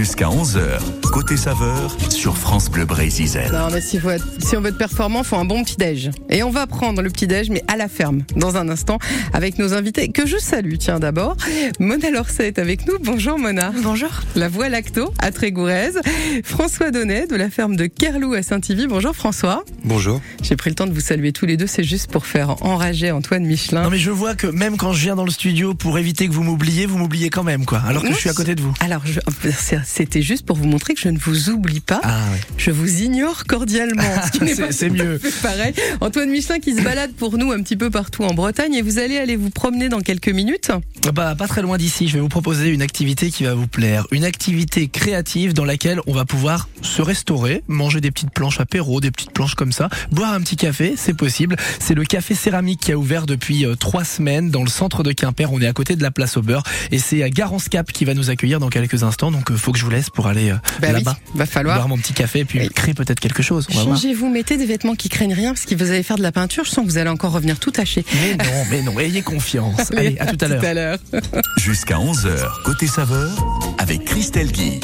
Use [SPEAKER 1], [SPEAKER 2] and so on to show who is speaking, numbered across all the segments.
[SPEAKER 1] Jusqu'à 11h, côté saveur, sur France Bleu Brésil.
[SPEAKER 2] Non, mais si, faut être- si on veut être performant, faut un bon petit-déj. Et on va prendre le petit-déj, mais à la ferme, dans un instant, avec nos invités, que je salue, tiens, d'abord. Mona Lorset est avec nous. Bonjour, Mona.
[SPEAKER 3] Bonjour.
[SPEAKER 2] La voix lacto à Trégourez. François Donnet, de la ferme de Kerlou à Saint-Ivy. Bonjour, François.
[SPEAKER 4] Bonjour.
[SPEAKER 2] J'ai pris le temps de vous saluer tous les deux. C'est juste pour faire enrager Antoine Michelin.
[SPEAKER 5] Non mais je vois que même quand je viens dans le studio pour éviter que vous m'oubliez, vous m'oubliez quand même quoi. Alors que
[SPEAKER 2] Non,
[SPEAKER 5] je suis à côté de vous.
[SPEAKER 2] Alors, je- c'était juste pour vous montrer que je ne vous oublie pas.
[SPEAKER 5] Ah.
[SPEAKER 2] Je vous ignore cordialement.
[SPEAKER 5] C'est- mieux.
[SPEAKER 2] Pareil. Antoine Michelin qui se balade pour nous un petit peu partout en Bretagne et vous allez aller vous promener dans quelques minutes.
[SPEAKER 5] Bah pas très loin d'ici, je vais vous proposer une activité qui va vous plaire, une activité créative dans laquelle on va pouvoir se restaurer, manger des petites planches apéro, des petites planches comme ça, boire un petit café, c'est possible. C'est le café céramique qui a ouvert depuis euh, trois semaines dans le centre de Quimper. On est à côté de la place au beurre et c'est à Garance Cap qui va nous accueillir dans quelques instants. Donc euh, faut que je vous laisse pour aller euh,
[SPEAKER 2] Bah
[SPEAKER 5] là-bas.
[SPEAKER 2] oui, va falloir.
[SPEAKER 5] Boire mon petit café et puis
[SPEAKER 2] Oui.
[SPEAKER 5] créer peut-être quelque chose.
[SPEAKER 2] Changez-vous, mettez des vêtements qui craignent rien parce que vous allez faire de la peinture. Je sens que vous allez encore revenir tout taché.
[SPEAKER 5] Mais non, mais non, ayez confiance. Allez, à tout à l'heure.
[SPEAKER 2] l'heure.
[SPEAKER 1] Jusqu'à 11h, côté saveur, avec Christelle Guy.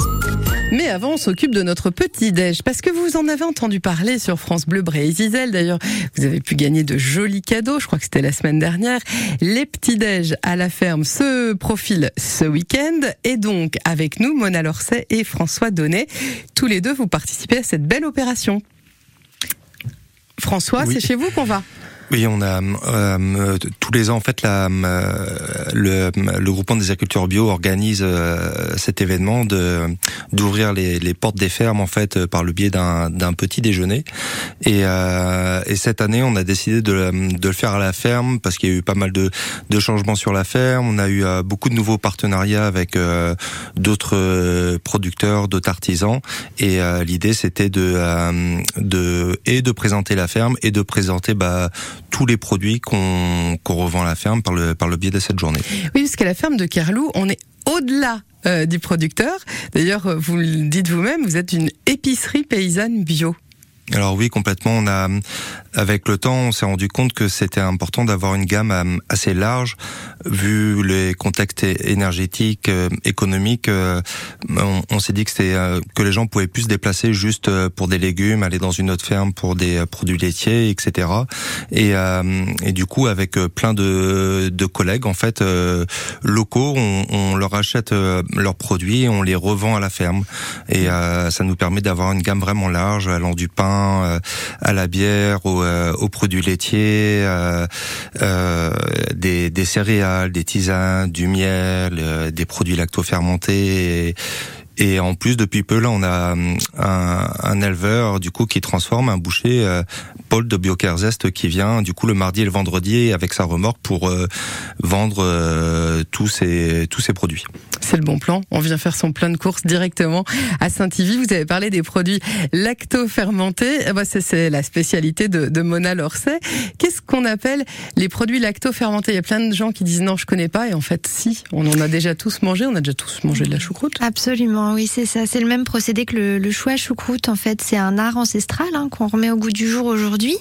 [SPEAKER 2] Mais avant, on s'occupe de notre petit déj parce que vous en avez entendu parler sur France Bleu Brésil. D'ailleurs, vous avez pu gagner de jolis cadeaux. Je crois que c'était la semaine dernière. Les petits déj à la ferme se profilent ce week-end et donc avec nous, Mona Et François Donnet, tous les deux vous participez à cette belle opération. François,
[SPEAKER 4] Oui.
[SPEAKER 2] c'est chez vous qu'on va?
[SPEAKER 4] Oui, on a euh, tous les ans en fait la, euh, le, le groupement des agriculteurs bio organise euh, cet événement de d'ouvrir les, les portes des fermes en fait par le biais d'un d'un petit déjeuner et, euh, et cette année on a décidé de, de le faire à la ferme parce qu'il y a eu pas mal de, de changements sur la ferme. On a eu euh, beaucoup de nouveaux partenariats avec euh, d'autres euh, producteurs, d'autres artisans et euh, l'idée c'était de euh, de et de présenter la ferme et de présenter bah tous les produits qu'on qu'on revend à la ferme par le par le biais de cette journée.
[SPEAKER 2] Oui, parce qu'à la ferme de Kerlou, on est au-delà euh, du producteur. D'ailleurs, euh, vous le dites vous-même, vous êtes une épicerie paysanne bio.
[SPEAKER 4] Alors oui, complètement. On a, avec le temps, on s'est rendu compte que c'était important d'avoir une gamme euh, assez large, vu les contextes énergétiques, euh, économiques. euh, On, s'est dit que c'était que les gens pouvaient plus se déplacer juste pour des légumes, aller dans une autre ferme pour des produits laitiers, etc. Et, du coup, avec plein de, de collègues en fait locaux, on, on leur achète leurs produits, et on les revend à la ferme. Et ça nous permet d'avoir une gamme vraiment large, allant du pain euh, à la bière, aux, euh, aux produits laitiers, euh, des, céréales, des tisanes, du miel, des produits lactofermentés. Et en plus, depuis peu, là, on a hum, un, un éleveur du coup qui transforme un boucher, euh, Paul de Biocarzest, qui vient du coup le mardi et le vendredi avec sa remorque pour euh, vendre euh, tous ces tous ces produits.
[SPEAKER 2] C'est le bon plan. On vient faire son plein de courses directement à Saint-Ivy. Vous avez parlé des produits lacto-fermentés. Eh ben, c'est- c'est la spécialité de, de Mona Lorset. Qu'est-ce qu'on appelle les produits lacto-fermentés? Il y a plein de gens qui disent non, je connais pas. Et en fait, si, on en a déjà tous mangé. On a déjà tous mangé de la choucroute.
[SPEAKER 3] Absolument, oui, c'est ça. C'est le même procédé que le, le choix choucroute. En fait, c'est un art ancestral hein, qu'on remet au goût du jour aujourd'hui,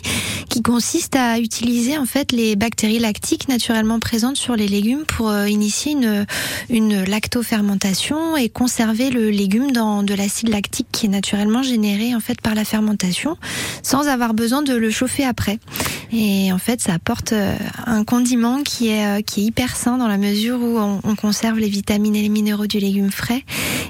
[SPEAKER 3] qui consiste à utiliser en fait les bactéries lactiques naturellement présentes sur les légumes pour euh, initier une, une lactofermentation et conserver le légume dans de l'acide lactique qui est naturellement généré en fait par la fermentation, sans avoir besoin de le chauffer après. Et en fait, ça apporte euh, un condiment qui est euh, qui est hyper sain dans la mesure où on conserve les vitamines et les minéraux du légume frais.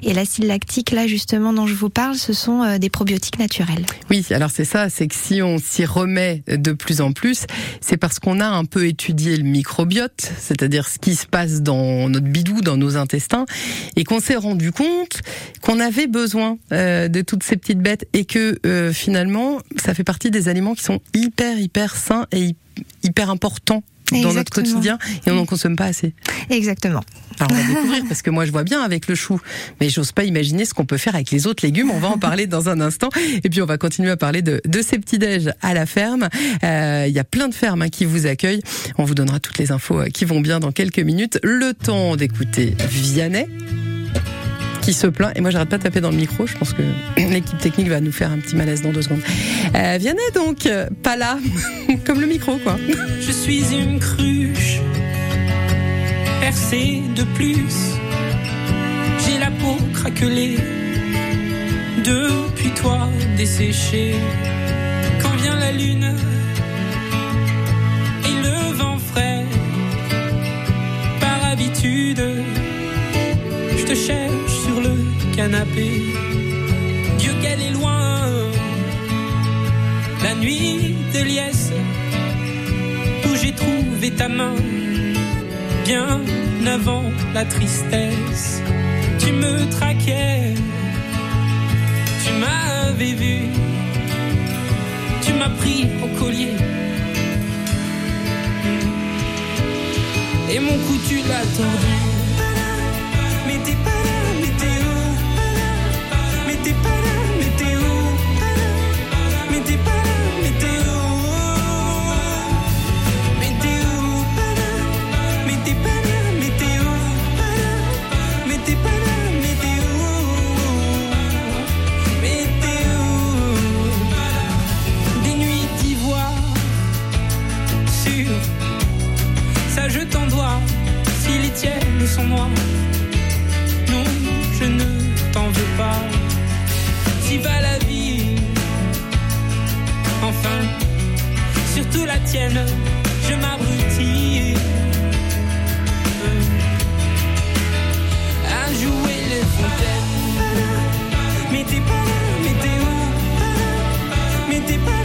[SPEAKER 3] Et l'acide lactique, là justement dont je vous parle, ce sont euh, des probiotiques naturels.
[SPEAKER 2] Oui, alors c'est ça, c'est que si on s'y remet de plus en plus, c'est parce qu'on a un peu étudié le microbiote, c'est-à-dire ce qui se passe dans notre bidou, dans nos intestins, et qu'on s'est rendu compte qu'on avait besoin euh, de toutes ces petites bêtes et que euh, finalement, ça fait partie des aliments qui sont hyper, hyper sains et hy- hyper importants dans notre quotidien et on n'en consomme pas assez.
[SPEAKER 3] Exactement.
[SPEAKER 2] Alors on va découvrir parce que moi je vois bien avec le chou, mais j'ose pas imaginer ce qu'on peut faire avec les autres légumes. On va en parler dans un instant et puis on va continuer à parler de, de ces petits déj à la ferme. Euh, Il y a plein de fermes hein, qui vous accueillent. On vous donnera toutes les infos euh, qui vont bien dans quelques minutes. Le temps d'écouter Vianney qui se plaint. Et moi, j'arrête pas de taper dans le micro. Je pense que l'équipe technique va nous faire un petit malaise dans deux secondes. Euh, donc, euh, pas là, comme le micro, quoi.
[SPEAKER 6] Je suis une cruche percée de plus. J'ai la peau craquelée Depuis toi desséché, quand vient la lune et le vent frais, par habitude, je te cherche canapé. Dieu qu'elle est loin, la nuit de liesse, où j'ai trouvé ta main, bien avant la tristesse. Tu me traquais, tu m'avais vu, tu m'as pris au collier. Et mon cou tu l'as tordu. Sont noires. Non, je ne t'en veux pas. Va la vie, enfin, surtout la tienne, je m'abrutis. À jouer les fontaines. Mais t'es pas là, mais t'es où? Mais t'es pas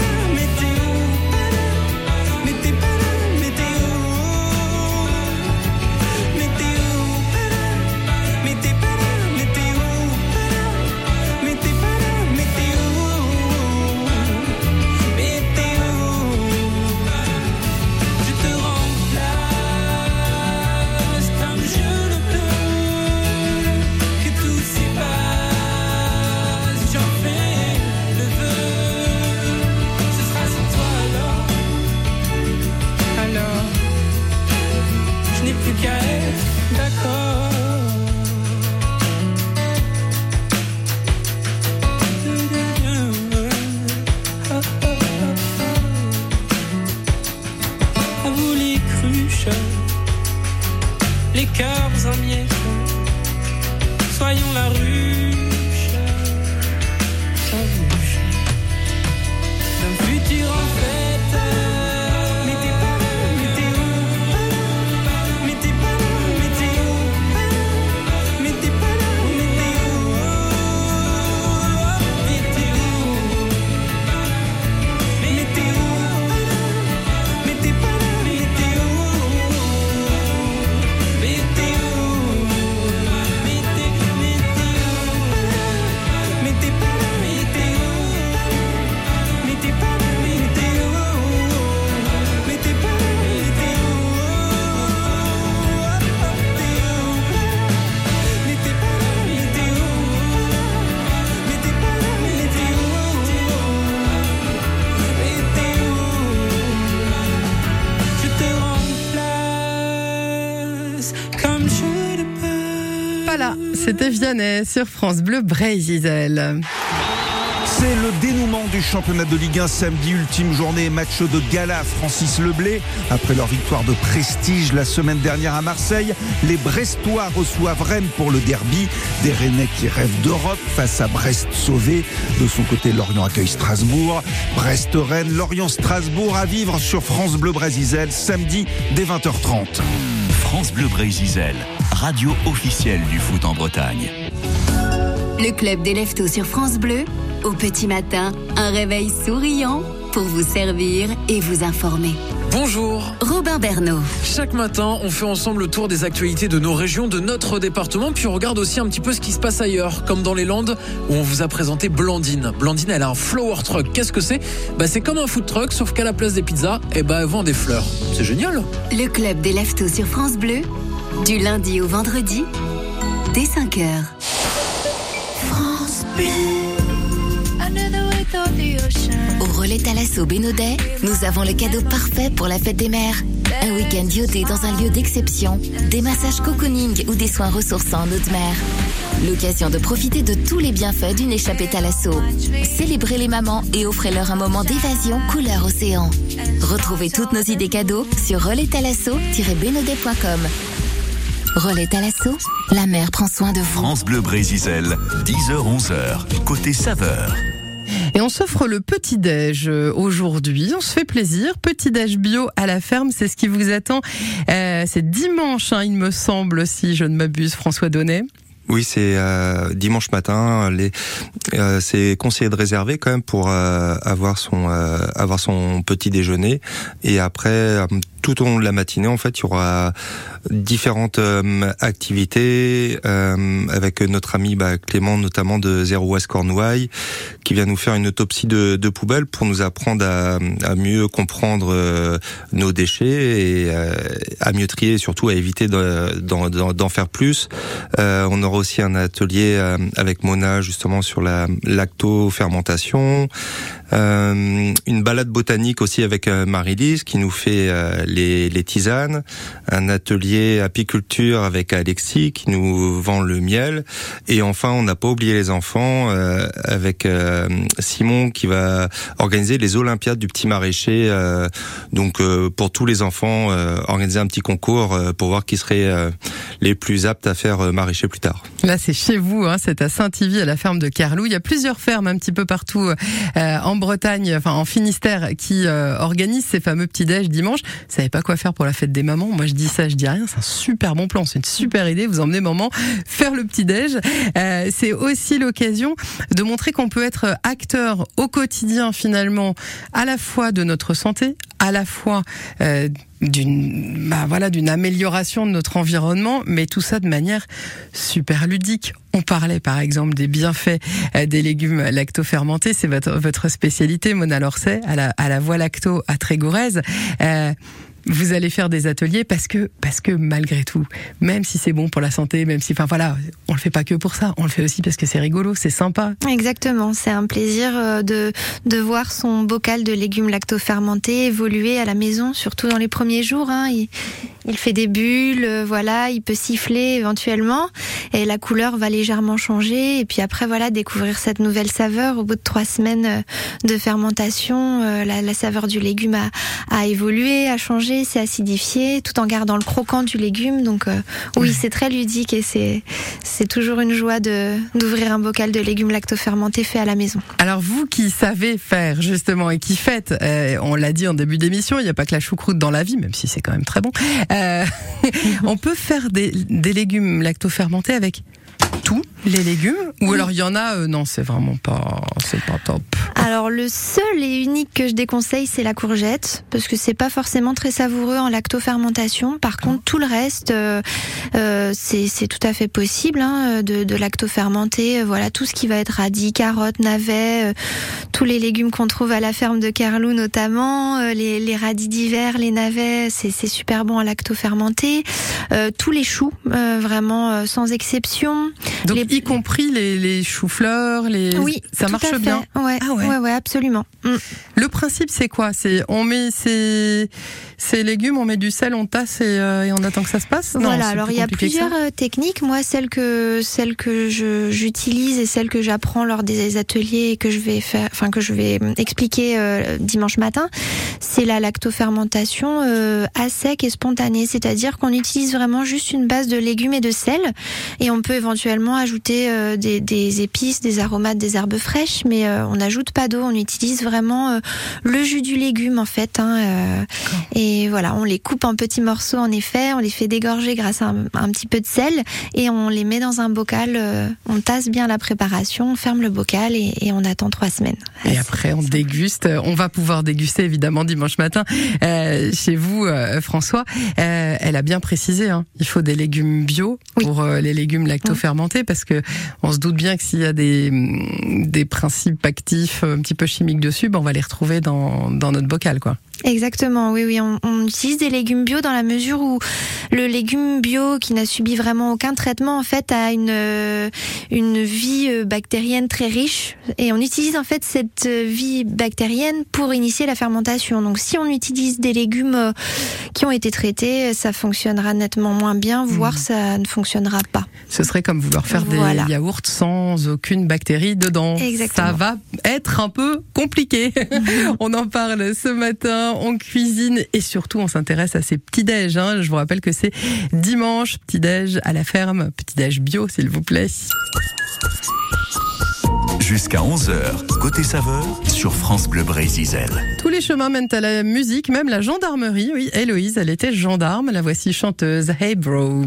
[SPEAKER 2] c'était Vianney sur France Bleu Brésil.
[SPEAKER 7] C'est le dénouement du championnat de Ligue 1 samedi, ultime journée, match de gala. Francis Leblé, après leur victoire de prestige la semaine dernière à Marseille, les Brestois reçoivent Rennes pour le derby. Des Rennais qui rêvent d'Europe face à Brest sauvé. De son côté, Lorient accueille Strasbourg. Brest-Rennes, Lorient-Strasbourg à vivre sur France Bleu Brésil samedi dès 20h30.
[SPEAKER 1] France Bleu Brésil, radio officielle du foot en Bretagne.
[SPEAKER 8] Le club des leftos sur France Bleu. Au petit matin, un réveil souriant pour vous servir et vous informer.
[SPEAKER 9] Bonjour.
[SPEAKER 8] Robin Bernot.
[SPEAKER 9] Chaque matin, on fait ensemble le tour des actualités de nos régions, de notre département, puis on regarde aussi un petit peu ce qui se passe ailleurs, comme dans les Landes, où on vous a présenté Blandine. Blandine, elle a un flower truck. Qu'est-ce que c'est? Bah, c'est comme un food truck, sauf qu'à la place des pizzas, eh bah, elle vend des fleurs. C'est génial.
[SPEAKER 8] Le club des leftos sur France Bleu. Du lundi au vendredi, dès 5h. France Bleu. Au relais Thalasso Bénodet, nous avons le cadeau parfait pour la fête des mères. Un week-end iodé dans un lieu d'exception, des massages cocooning ou des soins ressourçants en eau de mer. L'occasion de profiter de tous les bienfaits d'une échappée Thalasso. Célébrez les mamans et offrez-leur un moment d'évasion couleur océan. Retrouvez toutes nos idées cadeaux sur relaisthalasso-bénodet.com. Relais à l'assaut, la mer prend soin de vous.
[SPEAKER 1] France Bleu Brésil, 10h-11h, côté saveur.
[SPEAKER 2] Et on s'offre le petit-déj euh, aujourd'hui. On se fait plaisir. Petit-déj bio à la ferme, c'est ce qui vous attend. Euh, c'est dimanche, hein, il me semble, si je ne m'abuse, François Donnet.
[SPEAKER 4] Oui, c'est euh, dimanche matin. Les, euh, c'est conseillé de réserver quand même pour euh, avoir son euh, avoir son petit déjeuner. Et après, euh, tout au long de la matinée, en fait, il y aura différentes euh, activités euh, avec notre ami bah, Clément, notamment de Zero West Cornouailles, qui vient nous faire une autopsie de, de poubelle pour nous apprendre à, à mieux comprendre euh, nos déchets et euh, à mieux trier et surtout à éviter de- d'en d'en- d'en faire plus. Aussi un atelier euh, avec Mona justement sur la lacto-fermentation. Euh, une balade botanique aussi avec euh, Marie-Lise qui nous fait euh, les, les tisanes. Un atelier apiculture avec Alexis qui nous vend le miel. Et enfin, on n'a pas oublié les enfants euh, avec euh, Simon qui va organiser les Olympiades du petit maraîcher. donc pour tous les enfants, organiser un petit concours pour voir qui seraient euh, les plus aptes à faire maraîcher plus tard.
[SPEAKER 2] Là, c'est chez vous, hein, c'est à Saint-Ivy, à la ferme de Carlou. Il y a plusieurs fermes un petit peu partout en Bretagne, enfin en Finistère, qui euh, organisent ces fameux petits-déj dimanche. Vous savez pas quoi faire pour la fête des mamans Moi, je dis ça, je dis rien. C'est un super bon plan, c'est une super idée. Vous emmenez maman faire le petit-déj. Euh, c'est aussi l'occasion de montrer qu'on peut être acteur au quotidien, finalement, à la fois de notre santé, à la fois euh, d'une bah voilà d'une amélioration de notre environnement mais tout ça de manière super ludique. On parlait par exemple des bienfaits euh, des légumes lacto-fermentés. C'est votre, spécialité Mona Lorset à la, voie lacto à Trégorèse euh, vous allez faire des ateliers parce que parce que malgré tout, même si c'est bon pour la santé, même si enfin voilà, on le fait pas que pour ça, on le fait aussi parce que c'est rigolo, c'est sympa.
[SPEAKER 3] Exactement, c'est un plaisir euh, de, de voir son bocal de légumes lacto-fermentés évoluer à la maison, surtout dans les premiers jours. Hein. Il, fait des bulles, euh, voilà, il peut siffler éventuellement, et la couleur va légèrement changer. Et puis après, voilà, découvrir cette nouvelle saveur au bout de trois semaines euh, de fermentation, la, la saveur du légume a, a évolué, a changé, s'est acidifié, tout en gardant le croquant du légume. Donc euh, oui, c'est très ludique et c'est c'est toujours une joie de d'ouvrir un bocal de légumes lacto-fermentés fait à la maison.
[SPEAKER 2] Alors vous qui savez faire justement et qui faites, euh, on l'a dit en début d'émission, il n'y a pas que la choucroute dans la vie, même si c'est quand même très bon. Euh, on peut faire des, des légumes lacto-fermentés avec tous les légumes? Ou alors il y en a non c'est vraiment pas c'est pas top.
[SPEAKER 3] Alors le seul et unique que je déconseille, c'est la courgette, parce que c'est pas forcément très savoureux en lactofermentation. Par contre, tout le reste, euh, euh, c'est tout à fait possible hein, de, de lactofermenter. Euh, Voilà, tout ce qui va être radis, carottes, navets, euh, tous les légumes qu'on trouve à la ferme de Carlou notamment, euh, les, les radis d'hiver, les navets, c'est c'est super bon à lactofermenter. Euh, tous les choux, euh, vraiment euh, sans exception.
[SPEAKER 2] Donc
[SPEAKER 3] Les-
[SPEAKER 2] y compris les, les choux-fleurs, les
[SPEAKER 3] Oui,
[SPEAKER 2] ça marche bien.
[SPEAKER 3] Ouais,
[SPEAKER 2] Ah ouais.
[SPEAKER 3] ouais, ouais, absolument. Mm.
[SPEAKER 2] Le principe c'est quoi? C'est on met ces ces légumes, on met du sel, on tasse et, euh, et on attend que ça se passe? Non,
[SPEAKER 3] voilà, alors il y a plusieurs euh, techniques. Moi, celle que celle que j'utilise et celle que j'apprends lors des ateliers et que je vais faire, enfin que je vais expliquer euh, dimanche matin, c'est la lactofermentation euh, à sec et spontanée, c'est-à-dire qu'on utilise vraiment juste une base de légumes et de sel, et on peut éventuellement ajouter des, des épices, des aromates, des herbes fraîches, mais on n'ajoute pas d'eau, on utilise vraiment euh, le jus du légume en fait. Hein, euh, et voilà, on les coupe en petits morceaux en effet, on les fait dégorger grâce à un, un petit peu de sel et on les met dans un bocal. euh, on tasse bien la préparation, on ferme le bocal et, et on attend trois semaines.
[SPEAKER 2] Et après, on déguste. On va pouvoir déguster évidemment dimanche matin euh, chez vous, euh, François. Euh, elle a bien précisé. Hein, il faut des légumes bio
[SPEAKER 3] Oui.
[SPEAKER 2] pour les légumes lacto-fermentés parce que on se doute bien que s'il y a des des principes actifs petit peu chimiques dessus, ben on va les retrouver dans dans notre bocal, quoi.
[SPEAKER 3] Exactement, oui, oui. On, on utilise des légumes bio dans la mesure où le légume bio qui n'a subi vraiment aucun traitement, en fait, a une, euh, une vie euh, bactérienne très riche. Et on utilise, en fait, cette euh, vie bactérienne pour initier la fermentation. Donc, si on utilise des légumes qui ont été traités, ça fonctionnera nettement moins bien, voire ça ne fonctionnera pas.
[SPEAKER 2] Ce serait comme vouloir faire
[SPEAKER 3] Voilà.
[SPEAKER 2] des yaourts sans aucune bactérie dedans.
[SPEAKER 3] Exactement.
[SPEAKER 2] Ça va être un peu compliqué. On en parle ce matin. Matin, on cuisine et surtout on s'intéresse à ces petits déj. Hein. Je vous rappelle que c'est dimanche, petit déj à la ferme, petit déj bio s'il vous plaît.
[SPEAKER 1] Jusqu'à 11h, côté saveur, sur France Bleu Brésil.
[SPEAKER 2] Tous les chemins mènent à la musique, même la gendarmerie. Oui, Héloïse, elle était gendarme. La voici chanteuse Hey Bro.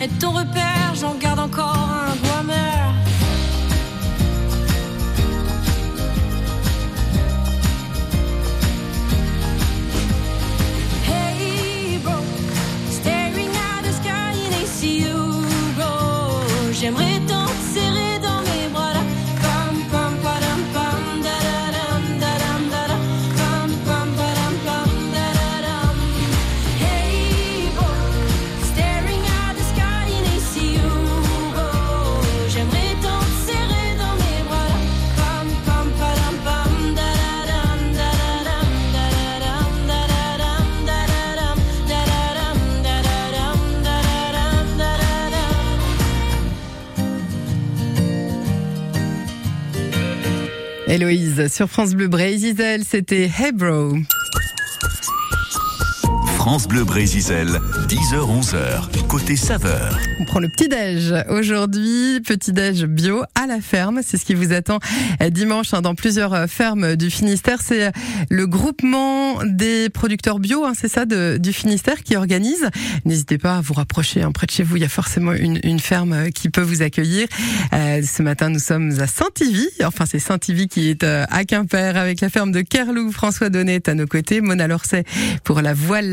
[SPEAKER 10] Être ton repère, j'en garde
[SPEAKER 2] Héloïse, sur France Bleu Bray, Isel, c'était Bro.
[SPEAKER 1] France Bleu Brésil, 10h-11h, côté saveur.
[SPEAKER 2] On prend le petit-déj. Aujourd'hui, petit-déj bio à la ferme. C'est ce qui vous attend dimanche hein, dans plusieurs euh, fermes du Finistère. C'est euh, le groupement des producteurs bio, hein, c'est ça, du Finistère qui organise. N'hésitez pas à vous rapprocher. hein, près de chez vous, il y a forcément une, ferme euh, qui peut vous accueillir. Ce matin, nous sommes à Saint-Ivy. Enfin, c'est Saint-Ivy qui est à Quimper avec la ferme de Kerlou. François Donnet est à nos côtés. Mona Lorset pour la voile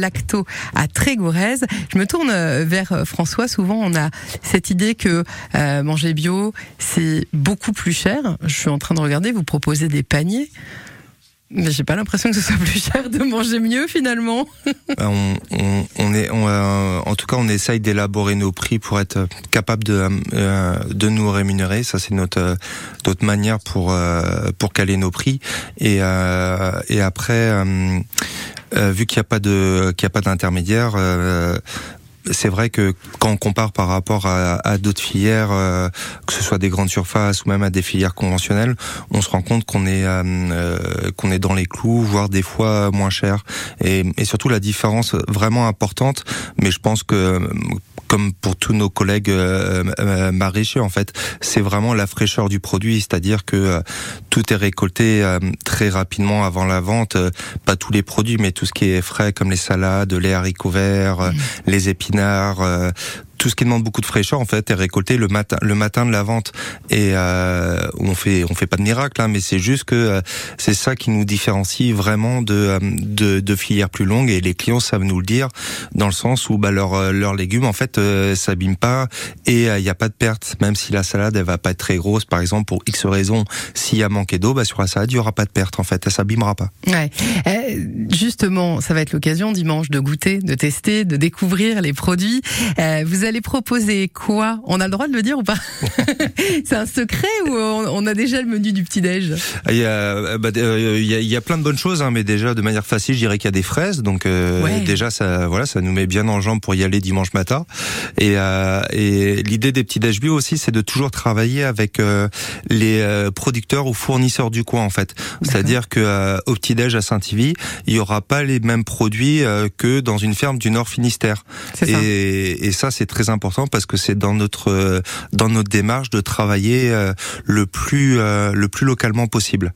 [SPEAKER 2] à Trégourez. Je me tourne euh, vers euh, François. Souvent, on a cette idée que euh, manger bio, c'est beaucoup plus cher. Je suis en train de regarder, vous proposez des paniers. Mais j'ai pas l'impression que ce soit plus cher de manger mieux finalement.
[SPEAKER 4] Euh, on, on, on est, on, euh, en tout cas, on essaye d'élaborer nos prix pour être euh, capable de, euh, de nous rémunérer. Ça, c'est notre, euh, notre manière pour, euh, pour caler nos prix. Et, euh, et après, euh, euh, vu qu'il n'y a pas de, qu'il y a pas d'intermédiaire. C'est vrai que quand on compare par rapport à, à d'autres filières, euh, que ce soit des grandes surfaces ou même à des filières conventionnelles, on se rend compte qu'on est euh, euh, qu'on est dans les clous, voire des fois moins cher. Et, et surtout la différence vraiment importante, mais je pense que comme pour tous nos collègues euh, maraîchers, en fait, c'est vraiment la fraîcheur du produit, c'est-à-dire que euh, tout est récolté euh, très rapidement avant la vente. Pas tous les produits, mais tout ce qui est frais, comme les salades, les haricots verts, euh, les épinards. Besnard, tout ce qui demande beaucoup de fraîcheur en fait est récolté le matin le matin de la vente. Et euh, on fait on fait pas de miracle hein, mais c'est juste que euh, c'est ça qui nous différencie vraiment de, euh, de de filières plus longues. Et les clients savent nous le dire dans le sens où bah leurs euh, leurs légumes en fait euh, s'abîment pas et il n'y a pas de perte. Même si la salade elle va pas être très grosse par exemple pour X raisons s'il y a manqué d'eau bah sur la salade il y aura pas de perte en fait. Elle s'abîmera pas.
[SPEAKER 2] Ouais. Euh, justement, ça va être l'occasion dimanche de goûter, de tester, de découvrir les produits. Euh, vous allez proposer quoi? On a le droit de le dire ou pas? C'est un secret ou on, a déjà le menu du petit-déj?
[SPEAKER 4] Il y, a, bah, euh, il, y a, il y a plein de bonnes choses, hein, mais déjà de manière facile, je dirais qu'il y a des fraises. Donc euh,
[SPEAKER 2] Ouais.
[SPEAKER 4] déjà, ça, voilà, ça nous met bien en jambe pour y aller dimanche matin. Et, euh, et l'idée des petits déj bio aussi, c'est de toujours travailler avec euh, les euh, producteurs ou fournisseurs du coin en fait. C'est-à-dire que euh, au petit déj à Saint-Ivy, il y aura pas les mêmes produits euh, que dans une ferme du Nord Finistère.
[SPEAKER 2] C'est ça.
[SPEAKER 4] Et, et ça, c'est très important parce que c'est dans notre euh, dans notre démarche de travailler euh, le plus euh, le plus localement possible.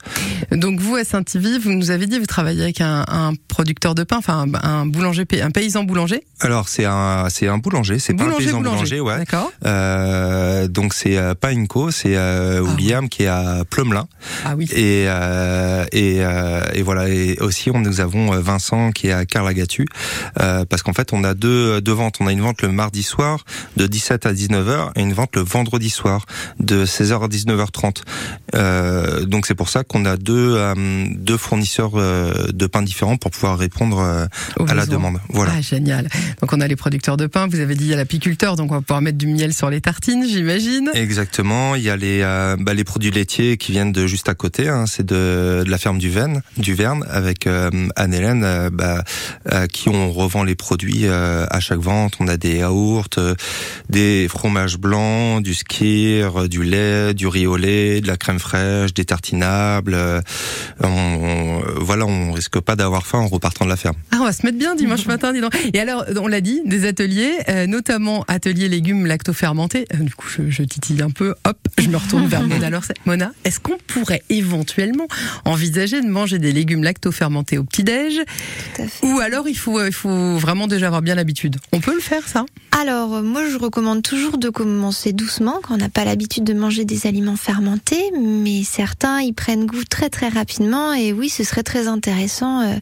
[SPEAKER 2] Donc vous à Saint-Ivy, vous nous avez dit vous travaillez avec un, un producteur de pain, enfin un, un boulanger, un paysan boulanger.
[SPEAKER 4] Alors c'est un c'est un boulanger, c'est pas un paysan
[SPEAKER 2] boulanger.
[SPEAKER 4] boulanger, ouais.
[SPEAKER 2] D'accord.
[SPEAKER 4] Euh, donc c'est pas Inco, c'est euh, William qui est à Plumelin
[SPEAKER 2] Ah oui.
[SPEAKER 4] et euh, et, et voilà et aussi on nous avons Vincent qui est à Carlagatu parce qu'en fait on a deux deux ventes, on a une vente le mardi soir de 17 à 19h et une vente le vendredi soir de 16h à 19h30. Euh, donc c'est pour ça qu'on a deux euh, deux fournisseurs euh, de pain différents pour pouvoir répondre à la demande. Voilà.
[SPEAKER 2] Ah, génial. Donc on a les producteurs de pain, vous avez dit il y a l'apiculteur, donc on va pouvoir mettre du miel sur les tartines, j'imagine.
[SPEAKER 4] Exactement. Il y a les bah, les produits laitiers qui viennent de juste à côté. Hein, c'est de, de la ferme du Verne, du Verne, avec Anne-Hélène, bah, à qui on revend les produits à chaque vente. On a des yaourts, des fromages blancs, du euh, du lait, du riz au lait, de la crème fraîche, des tartinables. euh, on, on- voilà, on risque pas d'avoir faim en repartant de la ferme.
[SPEAKER 2] Ah, on va se mettre bien dimanche matin, dis donc. Et alors, on l'a dit, des ateliers, euh, notamment ateliers légumes lacto-fermentés. Euh, du coup, je, je titille un peu. Hop, je me retourne vers Mona. Alors, Mona, est-ce qu'on pourrait éventuellement envisager de manger des légumes lacto-fermentés au petit-déj?
[SPEAKER 3] Tout à fait.
[SPEAKER 2] Ou alors, il faut, il faut vraiment déjà avoir bien l'habitude On peut le faire, ça?
[SPEAKER 3] Alors, euh, moi, je recommande toujours de commencer doucement quand on n'a pas l'habitude de manger des aliments fermentés, mais certains y prennent goût très très rapidement. Et oui, ce serait très intéressant euh,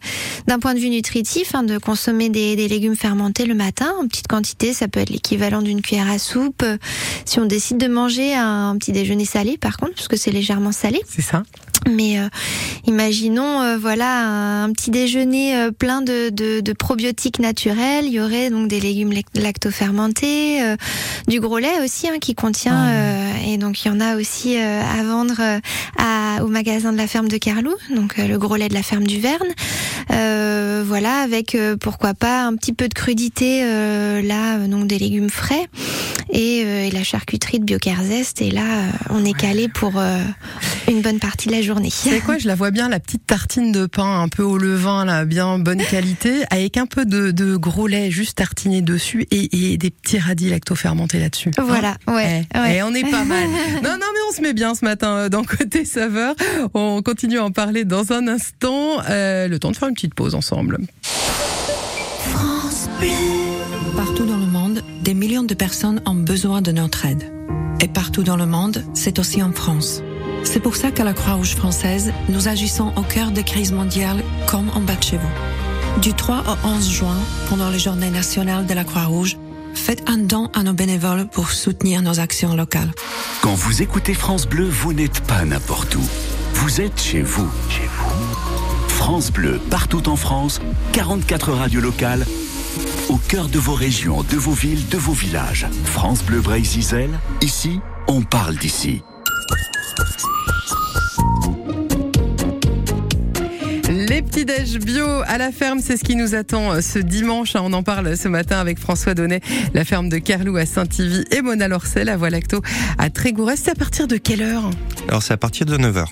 [SPEAKER 3] d'un point de vue nutritif hein, de consommer des, légumes fermentés le matin en petite quantité. Ça peut être l'équivalent d'une cuillère à soupe. Euh, Si on décide de manger un petit déjeuner salé, par contre, puisque c'est légèrement salé.
[SPEAKER 2] C'est ça?
[SPEAKER 3] Mais euh, imaginons, euh, voilà, un petit déjeuner euh, plein de, de, de probiotiques naturels. Il y aurait donc des légumes lac- lacto-fermentés, euh, du gros lait aussi hein, qui contient. euh, et donc il y en a aussi euh, à vendre euh, à, au magasin de la ferme de Carlou, donc euh, le gros lait de la ferme du Verne. Euh, voilà, avec euh, pourquoi pas un petit peu de crudité euh, là, euh, donc des légumes frais et, euh, et la charcuterie de Biocarzest. Et là, euh, on est calé pour euh, une bonne partie de la journée.
[SPEAKER 2] C'est quoi Je la vois bien, la petite tartine de pain un peu au levain, là, bien bonne qualité, avec un peu de, de gros lait juste tartiné dessus et, et des petits radis lacto-fermentés là-dessus. Hein
[SPEAKER 3] Voilà, ouais,
[SPEAKER 2] Eh,
[SPEAKER 3] ouais.
[SPEAKER 2] Et on est pas mal. Non, non, mais on se met bien ce matin euh, dans Côté Saveur. On continue à en parler dans un instant. Euh, le temps de faire une petite pause ensemble.
[SPEAKER 11] Partout dans le monde, des millions de personnes ont besoin de notre aide. Et partout dans le monde, c'est aussi en France. C'est pour ça qu'à la Croix-Rouge française, nous agissons au cœur des crises mondiales comme en bas de chez vous. Du 3 au 11 juin, pendant les journées nationales de la Croix-Rouge, faites un don à nos bénévoles pour soutenir nos actions locales.
[SPEAKER 1] Quand vous écoutez France Bleu, vous n'êtes pas n'importe où. Vous êtes chez vous. Chez vous. France Bleu, partout en France, 44 radios locales, au cœur de vos régions, de vos villes, de vos villages. France Bleu Bray-Zizel, ici, on parle d'ici.
[SPEAKER 2] Les petits déj bio à la ferme, c'est ce qui nous attend euh, ce dimanche. On en parle ce matin avec François Donnet, la ferme de Carlou à Saint-Ivy et Mona Lorcel à Voie Lacto à Trégourès. C'est à partir de quelle heure?
[SPEAKER 4] Alors c'est à partir de 9h.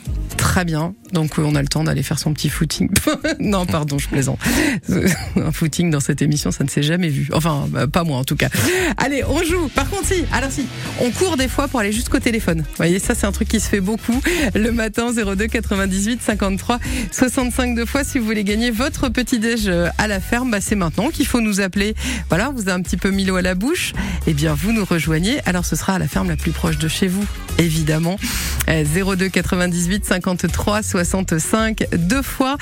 [SPEAKER 2] Très bien. Donc euh, on a le temps d'aller faire son petit footing. non, pardon, je plaisante. Un footing dans cette émission, ça ne s'est jamais vu. Enfin, bah, pas moi en tout cas. Allez, on joue. Par contre, si. Alors si, on court des fois pour aller jusqu'au téléphone. Vous voyez, ça c'est un truc qui se fait beaucoup. Le matin, 02 98 53 65 deux fois. Si vous voulez gagner votre petit déj euh, à la ferme, bah, c'est maintenant qu'il faut nous appeler. Voilà, vous avez un petit peu mis l'eau à la bouche. Eh bien, vous nous rejoignez. Alors ce sera à la ferme la plus proche de chez vous, évidemment. 02 98 53 65 deux fois.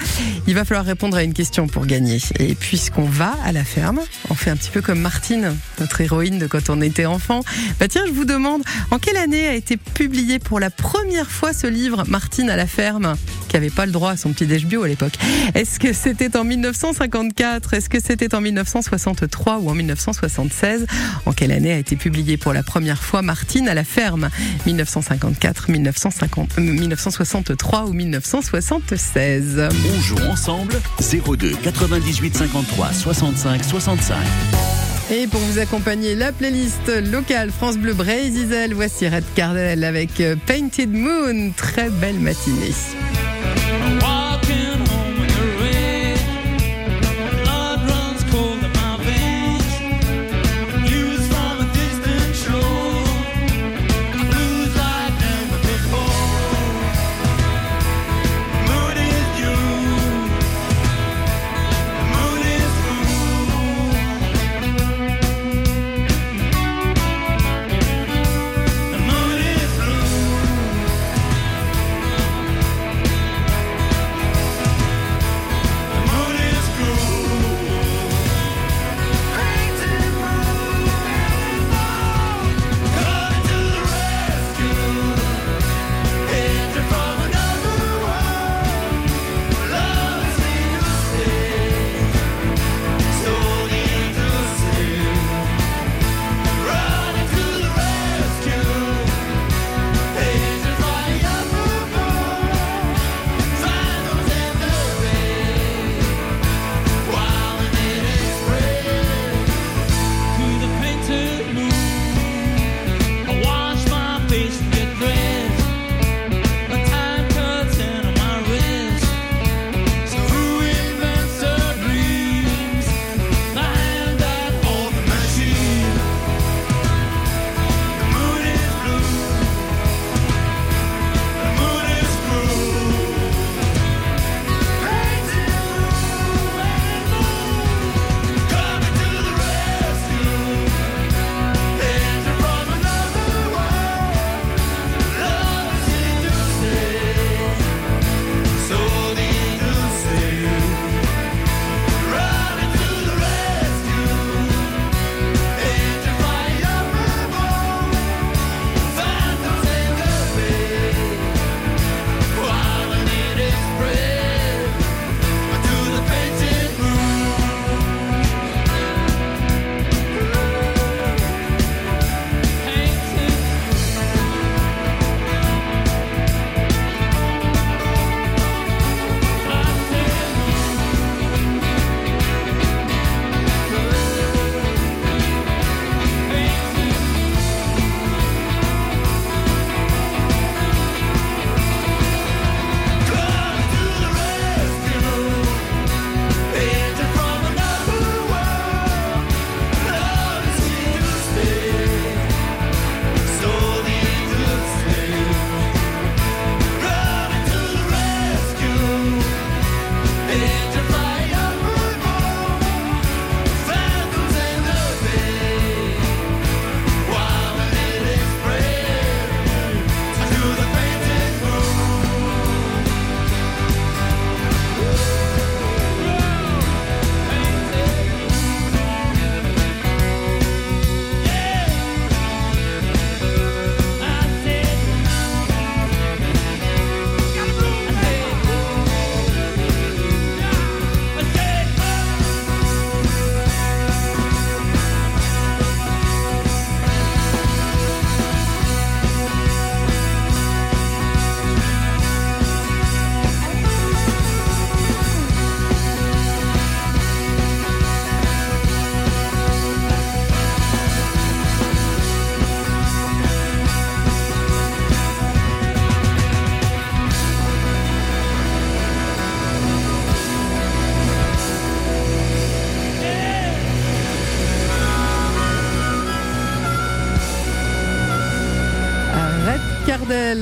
[SPEAKER 2] Il va falloir répondre à une question pour gagner. Et puisqu'on va à la ferme, on fait un petit peu comme Martine, notre héroïne de quand on était enfant. Bah tiens, je vous demande, en quelle année a été publié pour la première fois ce livre Martine à la ferme,
[SPEAKER 12] qui n'avait pas le droit à son petit déj bio à l'époque? Est-ce que c'était en 1954 Est-ce que c'était en 1963 ou en 1976 En quelle année a été publié pour la première fois Martine à la ferme? 19 1954, 1950, 1963 euh, ou 1976.
[SPEAKER 1] On joue ensemble 02 98 53 65 65.
[SPEAKER 12] Et pour vous accompagner la playlist locale France Bleu Bray, Zizel, voici Red Cardel avec euh, Painted Moon. Très belle matinée.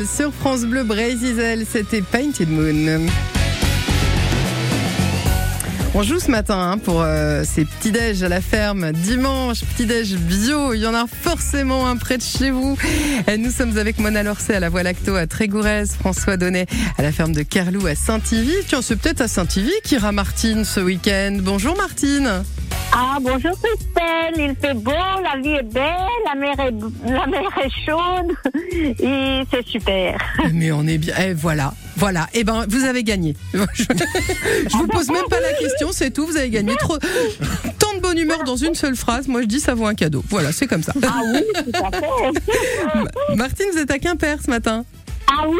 [SPEAKER 12] Sur France Bleu Brésil, c'était Painted Moon. On joue ce matin hein, pour euh, ces petits déj à la ferme dimanche, petit déj bio. Il y en a forcément un près de chez vous. Et nous sommes avec Mona Lorcet à la Voie Lacto à Trégourez, François Donnet à la ferme de Carlou à Saint-Ivy. Tiens, c'est peut-être à Saint-Ivy qu'ira Martine ce week-end. Bonjour Martine.
[SPEAKER 13] Ah, bonjour Christelle, il fait beau, la vie est belle, la mer est, la mer est chaude, et c'est super.
[SPEAKER 12] Mais on est bien, eh, voilà,
[SPEAKER 2] voilà, et eh ben vous avez gagné. Je, vous pose même pas la question, c'est tout, vous avez gagné. Trop, tant de bonne humeur dans une seule phrase, moi je dis ça vaut un cadeau. Voilà, c'est comme ça.
[SPEAKER 13] Ah oui, tout à.
[SPEAKER 2] Martine, vous êtes à Quimper ce matin.
[SPEAKER 13] Ah oui,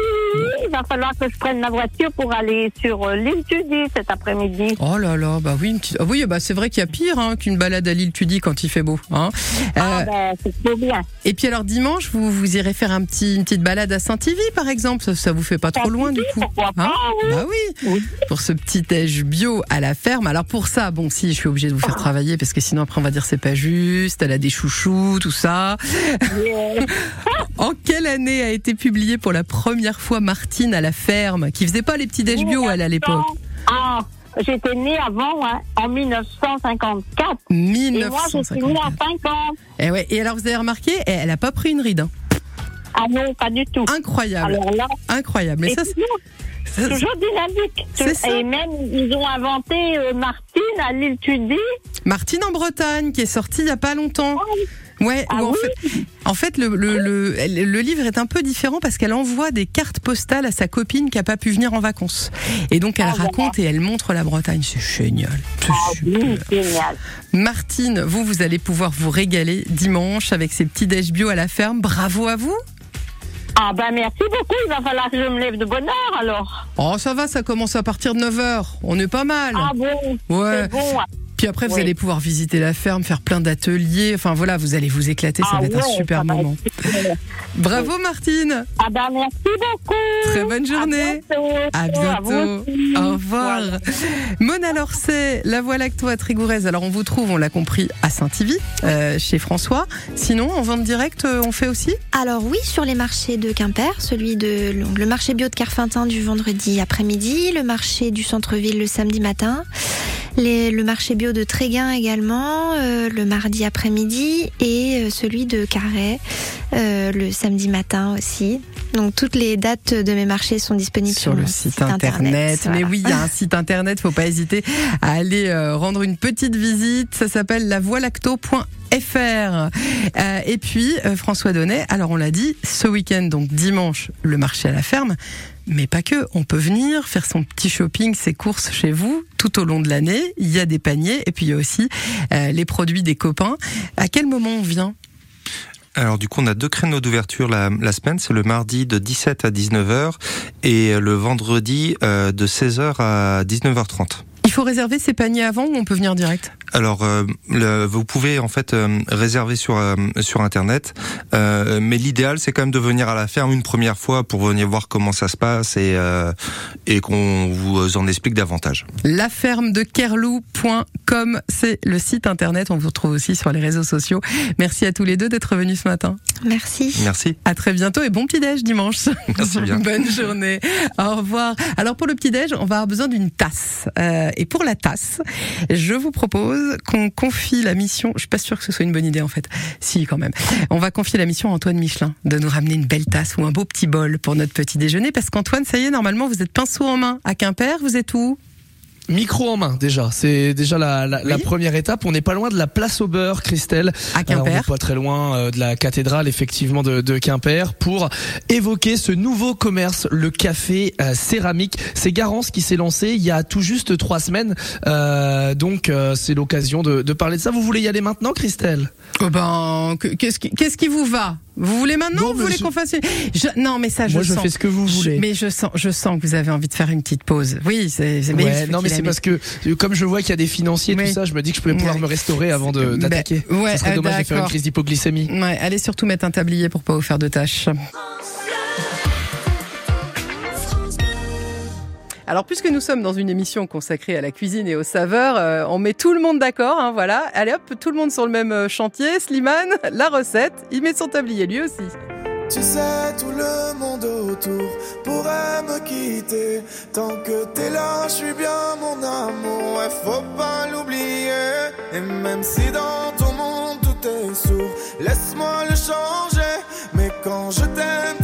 [SPEAKER 13] il va falloir que je prenne la voiture pour aller sur euh, l'île Tudy cet après-midi.
[SPEAKER 2] Oh là là, bah oui, une petite... ah oui, bah c'est vrai qu'il y a pire hein, qu'une balade à l'île Tudy quand il fait beau. Hein.
[SPEAKER 13] Ah
[SPEAKER 2] Euh,
[SPEAKER 13] ben, c'est trop bien.
[SPEAKER 2] et puis alors dimanche, vous, vous irez faire un petit, une petite balade à Saint-Ivy par exemple. Ça, ça vous fait pas trop loin du coup
[SPEAKER 13] Pourquoi pas, oui.
[SPEAKER 2] Bah oui.
[SPEAKER 13] Oui.
[SPEAKER 2] Pour ce petit déj bio à la ferme. Alors pour ça, bon si, je suis obligée de vous faire travailler parce que sinon après on va dire c'est pas juste. Elle a des chouchous, tout ça.
[SPEAKER 13] Yeah.
[SPEAKER 2] En quelle année a été publiée pour la première fois Martine à la ferme, qui faisait pas les petits déj bio elle à l'époque
[SPEAKER 13] Ah, j'étais née avant, hein, en 1954. Et moi, je suis née à
[SPEAKER 2] 1954.
[SPEAKER 13] 5 ans.
[SPEAKER 2] Et ouais. Et alors vous avez remarqué, eh, elle a pas pris une ride. hein.
[SPEAKER 13] Ah non, pas du tout.
[SPEAKER 2] Incroyable,
[SPEAKER 13] Alors là,
[SPEAKER 2] incroyable. Mais
[SPEAKER 13] et
[SPEAKER 2] ça, c'est-
[SPEAKER 13] toujours, dynamique.
[SPEAKER 2] Ça.
[SPEAKER 13] Et même, ils ont inventé euh, Martine à l'île Tudy.
[SPEAKER 2] Martine en Bretagne, qui est sortie il y a pas longtemps. Ouais,
[SPEAKER 13] Ah
[SPEAKER 2] en
[SPEAKER 13] oui
[SPEAKER 2] fait, en fait le, le, le, livre est un peu différent parce qu'elle envoie des cartes postales à sa copine qui a pas pu venir en vacances. Et donc elle
[SPEAKER 13] Ah, voilà.
[SPEAKER 2] raconte et elle montre la Bretagne. C'est génial.
[SPEAKER 13] Ah oui, génial.
[SPEAKER 2] Martine, vous, vous allez pouvoir vous régaler dimanche avec ces petits déj bio à la ferme. Bravo à vous.
[SPEAKER 13] Ah ben merci beaucoup, il va falloir que je me lève de bonne heure alors.
[SPEAKER 2] Oh, ça va, ça commence à partir de 9h. On est pas mal.
[SPEAKER 13] Ah bon
[SPEAKER 2] Ouais.
[SPEAKER 13] C'est bon.
[SPEAKER 2] Puis après, vous
[SPEAKER 13] Oui.
[SPEAKER 2] allez pouvoir visiter la ferme, faire plein d'ateliers. Enfin voilà, vous allez vous éclater. Ça
[SPEAKER 13] Ah
[SPEAKER 2] va être un super moment.
[SPEAKER 13] être.
[SPEAKER 2] Bravo Martine.
[SPEAKER 13] Ah ben merci beaucoup.
[SPEAKER 2] Très bonne journée.
[SPEAKER 13] À
[SPEAKER 2] À
[SPEAKER 13] bientôt. vous
[SPEAKER 2] bientôt. Au revoir.
[SPEAKER 13] Voilà.
[SPEAKER 2] Mona Lorcet, la voix lactoa Trigoureuse. Alors on vous trouve, on l'a compris, à Saint-Ivy, euh, chez François. Sinon, en vente directe, euh, on fait aussi
[SPEAKER 3] Alors oui, sur les marchés de Quimper, celui de donc, le marché bio de Carfintin du vendredi après-midi, le marché du centre-ville le samedi matin, le marché bio de Tréguin également euh, le mardi après-midi et euh, celui de Carhaix euh, le samedi matin aussi. Donc toutes les dates de mes marchés sont disponibles sur,
[SPEAKER 2] sur le site internet. Mais
[SPEAKER 3] Voilà.
[SPEAKER 2] oui, il y a un site internet, faut pas hésiter à aller euh, rendre une petite visite. Ça s'appelle lavoilacto.fr. Euh, et puis euh, François Donnet, alors on l'a dit, ce week-end, donc dimanche, le marché à la ferme. Mais pas que, on peut venir faire son petit shopping, ses courses chez vous tout au long de l'année. Il y a des paniers et puis il y a aussi les produits des copains. À quel moment on vient?
[SPEAKER 4] Alors du coup, on a deux créneaux d'ouverture la, semaine. C'est le mardi de 17 à 19h et le vendredi euh, de 16h à 19h30.
[SPEAKER 2] Il faut réserver ses paniers avant ou on peut venir direct?
[SPEAKER 4] Alors, euh, le- vous pouvez en fait euh, réserver sur euh, sur internet, euh, mais l'idéal c'est quand même de venir à la ferme une première fois pour venir voir comment ça se passe et euh, et qu'on vous en explique davantage.
[SPEAKER 2] lafermedekerlou.com, c'est le site internet. On vous retrouve aussi sur les réseaux sociaux. Merci à tous les deux d'être venus ce matin.
[SPEAKER 3] Merci.
[SPEAKER 4] Merci.
[SPEAKER 2] À très bientôt et bon petit déj dimanche.
[SPEAKER 4] Merci bien.
[SPEAKER 2] Bonne journée. Au revoir. Alors pour le petit déj, on va avoir besoin d'une tasse. Euh, et pour la tasse, je vous propose qu'on confie la mission. Je suis pas sûre que ce soit une bonne idée en fait. Si quand même. On va confier la mission à Antoine Michelin de nous ramener une belle tasse ou un beau petit bol pour notre petit déjeuner parce qu'Antoine, ça y est, normalement vous êtes pinceau en main à Quimper. Vous êtes où?
[SPEAKER 5] Micro en main déjà, c'est déjà la, la, la
[SPEAKER 2] Oui.
[SPEAKER 5] première étape. On n'est pas loin de la place au beurre, Christelle.
[SPEAKER 2] À
[SPEAKER 5] Euh, on
[SPEAKER 2] Quimper.
[SPEAKER 5] n'est pas très loin euh, de la cathédrale effectivement de, de Quimper pour évoquer ce nouveau commerce, le café euh, céramique. C'est Garance qui s'est lancé il y a tout juste trois semaines. Euh, donc euh, c'est l'occasion de, de parler de ça. Vous voulez y aller maintenant, Christelle?
[SPEAKER 2] Oh ben, que- qu'est-ce qui, qu'est-ce qui vous va? Vous voulez maintenant
[SPEAKER 5] Non,
[SPEAKER 2] ou vous voulez
[SPEAKER 5] je-
[SPEAKER 2] qu'on fasse une... je- Non, mais ça, je
[SPEAKER 5] Moi, je
[SPEAKER 2] sens.
[SPEAKER 5] fais ce que vous
[SPEAKER 2] Je-
[SPEAKER 5] voulez.
[SPEAKER 2] mais je sens, je sens que vous avez envie de faire une petite pause. Oui, c'est.
[SPEAKER 5] Ouais, non mais c'est parce que euh, comme je vois qu'il y a des financiers
[SPEAKER 2] Oui.
[SPEAKER 5] tout ça, je me dis que je pouvais pouvoir
[SPEAKER 2] Ouais.
[SPEAKER 5] me restaurer avant de d'attaquer.
[SPEAKER 2] ouais,
[SPEAKER 5] ça serait
[SPEAKER 2] euh,
[SPEAKER 5] dommage de faire une crise d'hypoglycémie.
[SPEAKER 2] Ouais, allez surtout mettre un tablier pour pas vous faire de tâches. Alors, puisque nous sommes dans une émission consacrée à la cuisine et aux saveurs, euh, on met tout le monde d'accord, hein, voilà. Allez hop, tout le monde sur le même euh, chantier. Slimane, la recette, il met son tablier lui aussi.
[SPEAKER 14] Tu sais, tout le monde autour pourrait me quitter. Tant que t'es là, je suis bien mon amour, ouais, faut pas l'oublier. Et même si dans ton monde tout est sourd, laisse-moi le changer. Mais quand je t'aime,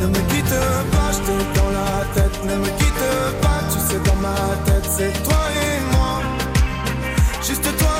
[SPEAKER 14] Ne me quitte pas, je dans la tête. Ne me quitte pas, tu sais dans ma tête c'est toi et moi. Juste toi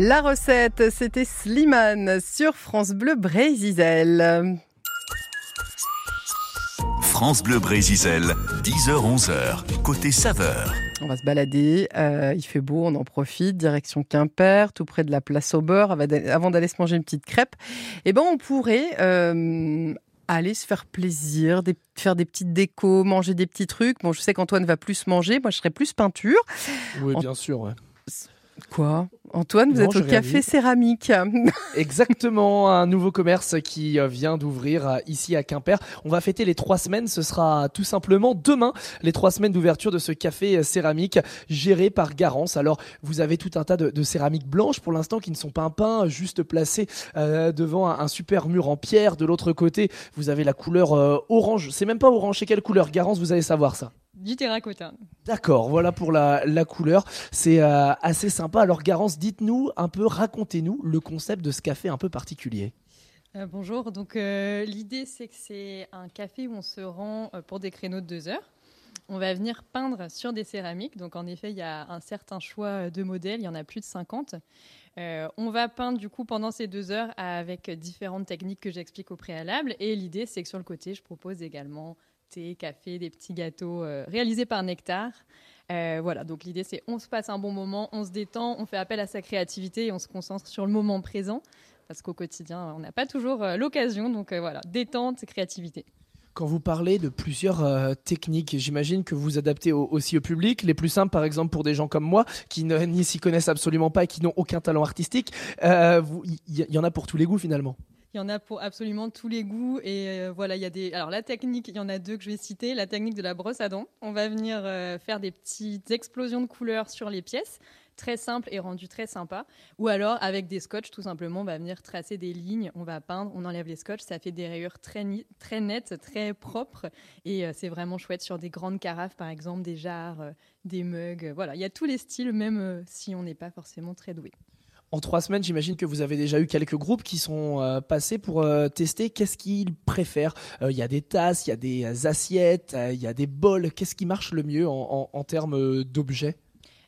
[SPEAKER 14] La
[SPEAKER 2] recette, c'était Slimane sur France Bleu Brésil.
[SPEAKER 1] France Bleu Brésil, 10h-11h, côté saveur.
[SPEAKER 2] On va se balader, euh, il fait beau, on en profite, direction Quimper, tout près de la place au beurre, avant d'aller se manger une petite crêpe. Eh ben, on pourrait euh, aller se faire plaisir, des, faire des petites décos, manger des petits trucs. Bon, je sais qu'Antoine va plus manger, moi je serais plus peinture.
[SPEAKER 5] Oui, bien sûr. Ouais.
[SPEAKER 2] Quoi? Antoine, vous
[SPEAKER 5] Non,
[SPEAKER 2] êtes au café
[SPEAKER 5] réalise.
[SPEAKER 2] céramique.
[SPEAKER 5] Exactement, un nouveau commerce qui euh, vient d'ouvrir euh, ici à Quimper. On va fêter les trois semaines, ce sera tout simplement demain, les trois semaines d'ouverture de ce café euh, céramique géré par Garance. Alors, vous avez tout un tas de, de céramiques blanches pour l'instant qui ne sont pas peints, juste placées euh, devant un, un super mur en pierre. De l'autre côté, vous avez la couleur euh, orange. C'est même pas orange, c'est quelle couleur? Garance, vous allez savoir ça.
[SPEAKER 15] Du terracotta.
[SPEAKER 5] D'accord, voilà pour la, la couleur. C'est euh, assez sympa. Alors Garance, dites-nous un peu, racontez-nous le concept de ce café un peu particulier.
[SPEAKER 15] Euh, bonjour, donc euh, l'idée c'est que c'est un café où on se rend euh, pour des créneaux de deux heures. On va venir peindre sur des céramiques, donc en effet il y a un certain choix de modèles, il y en a plus de 50. Euh, on va peindre du coup pendant ces deux heures avec différentes techniques que j'explique au préalable et l'idée c'est que sur le côté je propose également thé, café, des petits gâteaux euh, réalisés par Nectar. Euh, voilà, donc l'idée c'est on se passe un bon moment, on se détend, on fait appel à sa créativité et on se concentre sur le moment présent parce qu'au quotidien on n'a pas toujours euh, l'occasion, donc voilà, détente, créativité.
[SPEAKER 5] Quand vous parlez de plusieurs techniques, j'imagine que vous adaptez au- aussi au public. Les plus simples, par exemple, pour des gens comme moi, qui ne- n'y s'y connaissent absolument pas et qui n'ont aucun talent artistique, il y en a pour tous les goûts finalement.
[SPEAKER 15] Il y en a pour absolument tous les goûts et euh, voilà, il y a des. Alors la technique, il y en a deux que je vais citer. La technique de la brosse à dents. On va venir euh, faire des petites explosions de couleurs sur les pièces, très simple et rendu très sympa. Ou alors avec des scotch, tout simplement, on va venir tracer des lignes. On va peindre, on enlève les scotch, ça fait des rayures très très nettes, très propres et euh, c'est vraiment chouette sur des grandes carafes, par exemple, des jarres, des mugs. voilà, il y a tous les styles, même si on n'est pas forcément très doué.
[SPEAKER 5] En trois semaines, j'imagine que vous avez déjà eu quelques groupes qui sont euh, passés pour euh, tester qu'est-ce qu'ils préfèrent? Euh, Il y a des tasses, il y a des assiettes, il y a des bols. Qu'est-ce qui marche le mieux en, termes d'objets?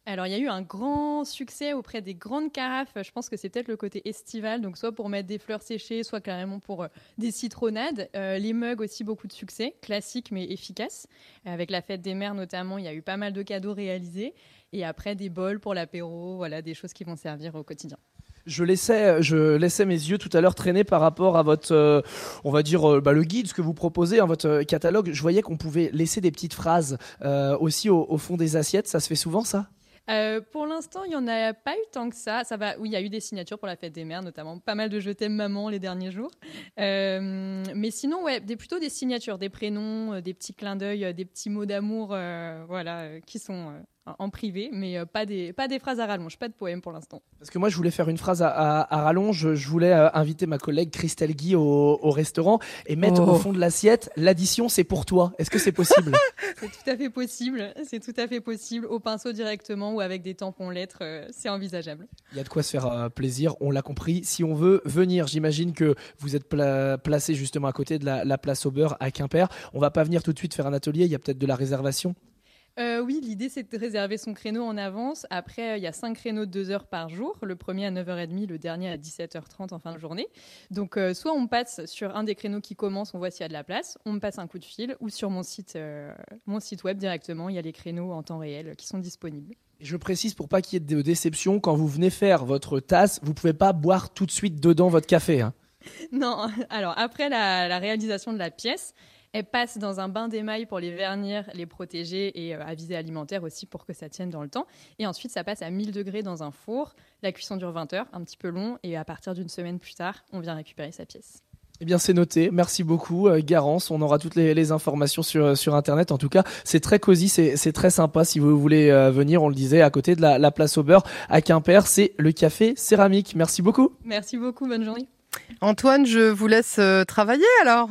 [SPEAKER 15] Alors, il y a eu un grand succès auprès des grandes carafes. Je pense que c'est peut-être le côté estival, donc soit pour mettre des fleurs séchées, soit carrément pour des citronnades. Les mugs aussi, beaucoup de succès, classiques mais efficaces. Avec la fête des mères notamment, il y a eu pas mal de cadeaux réalisés. Et après, des bols pour l'apéro, voilà, des choses qui vont servir au quotidien.
[SPEAKER 5] Je laissais, je laissais mes yeux tout à l'heure traîner par rapport à votre, euh, on va dire, bah, le guide, ce que vous proposez, hein, votre catalogue. Je voyais qu'on pouvait laisser des petites phrases aussi au, fond des assiettes. Ça se fait souvent, ça?
[SPEAKER 15] Euh, pour l'instant, il n'y en a pas eu tant que ça. ça va... Oui, il y a eu des signatures pour la fête des mères, notamment pas mal de Je t'aime maman les derniers jours. Euh, mais sinon, ouais, des, plutôt des signatures, des prénoms, euh, des petits clins d'œil, des petits mots d'amour voilà, qui sont en privé, mais euh, pas des, pas des phrases à rallonge, pas de poème pour l'instant.
[SPEAKER 5] Parce que moi, je voulais faire une phrase à, rallonge. Je voulais euh, inviter ma collègue Christelle Guy au, restaurant et mettre au oh. fond de l'assiette l'addition, c'est pour toi. Est-ce que c'est possible?
[SPEAKER 15] C'est tout à fait possible. C'est tout à fait possible. Au pinceau directement ou avec des tampons lettres, euh, c'est envisageable.
[SPEAKER 5] Il y a de quoi se faire plaisir, on l'a compris. Si on veut venir, j'imagine que vous êtes placé justement à côté de la, la place au beurre à Quimper. On va pas venir tout de suite faire un atelier. Il y a peut-être de la réservation.
[SPEAKER 15] Euh, oui, l'idée c'est de réserver son créneau en avance. Après, il y a cinq créneaux de 2 heures par jour. Le premier à 9h30, le dernier à 17h30 en fin de journée. Donc, euh, soit on passe sur un des créneaux qui commence, on voit s'il y a de la place, on me passe un coup de fil, ou sur mon site, euh, mon site web directement, il y a les créneaux en temps réel qui sont disponibles.
[SPEAKER 5] Je précise pour pas qu'il y ait de déception, quand vous venez faire votre tasse, vous pouvez pas boire tout de suite dedans votre café. Hein.
[SPEAKER 15] Non, alors après la réalisation de la pièce, elle passe dans un bain d'émail pour les vernir, les protéger et euh, à visée alimentaire aussi pour que ça tienne dans le temps. Et ensuite, ça passe à 1000 degrés dans un four. La cuisson dure 20 heures, un petit peu long. Et à partir d'une semaine plus tard, on vient récupérer sa pièce.
[SPEAKER 5] Eh bien, c'est noté. Merci beaucoup, euh, Garance. On aura toutes les, informations sur, euh, sur Internet. En tout cas, c'est très cosy, c'est très sympa. Si vous voulez venir, on le disait, à côté de la, la place au beurre à Quimper, c'est le café céramique. Merci beaucoup.
[SPEAKER 15] Merci beaucoup. Bonne journée.
[SPEAKER 2] Antoine, je vous laisse travailler alors.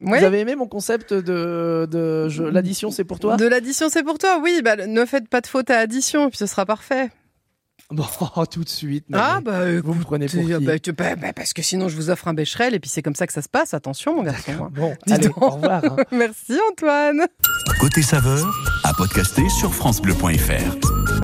[SPEAKER 5] Vous avez aimé mon concept de, de l'addition, c'est pour toi
[SPEAKER 2] De l'addition, c'est pour toi, oui. Bah, ne faites pas de faute à addition, puis ce sera parfait.
[SPEAKER 5] Bon, tout de suite.
[SPEAKER 2] Ah, bah, vous me prenez pour qui bah, bah, bah, Parce que sinon, je vous offre un bécherel et puis c'est comme ça que ça se passe. Attention, mon garçon.
[SPEAKER 5] Bon, allez, au revoir. Hein.
[SPEAKER 2] Merci, Antoine.
[SPEAKER 1] Côté saveur, à podcaster sur FranceBleu.fr.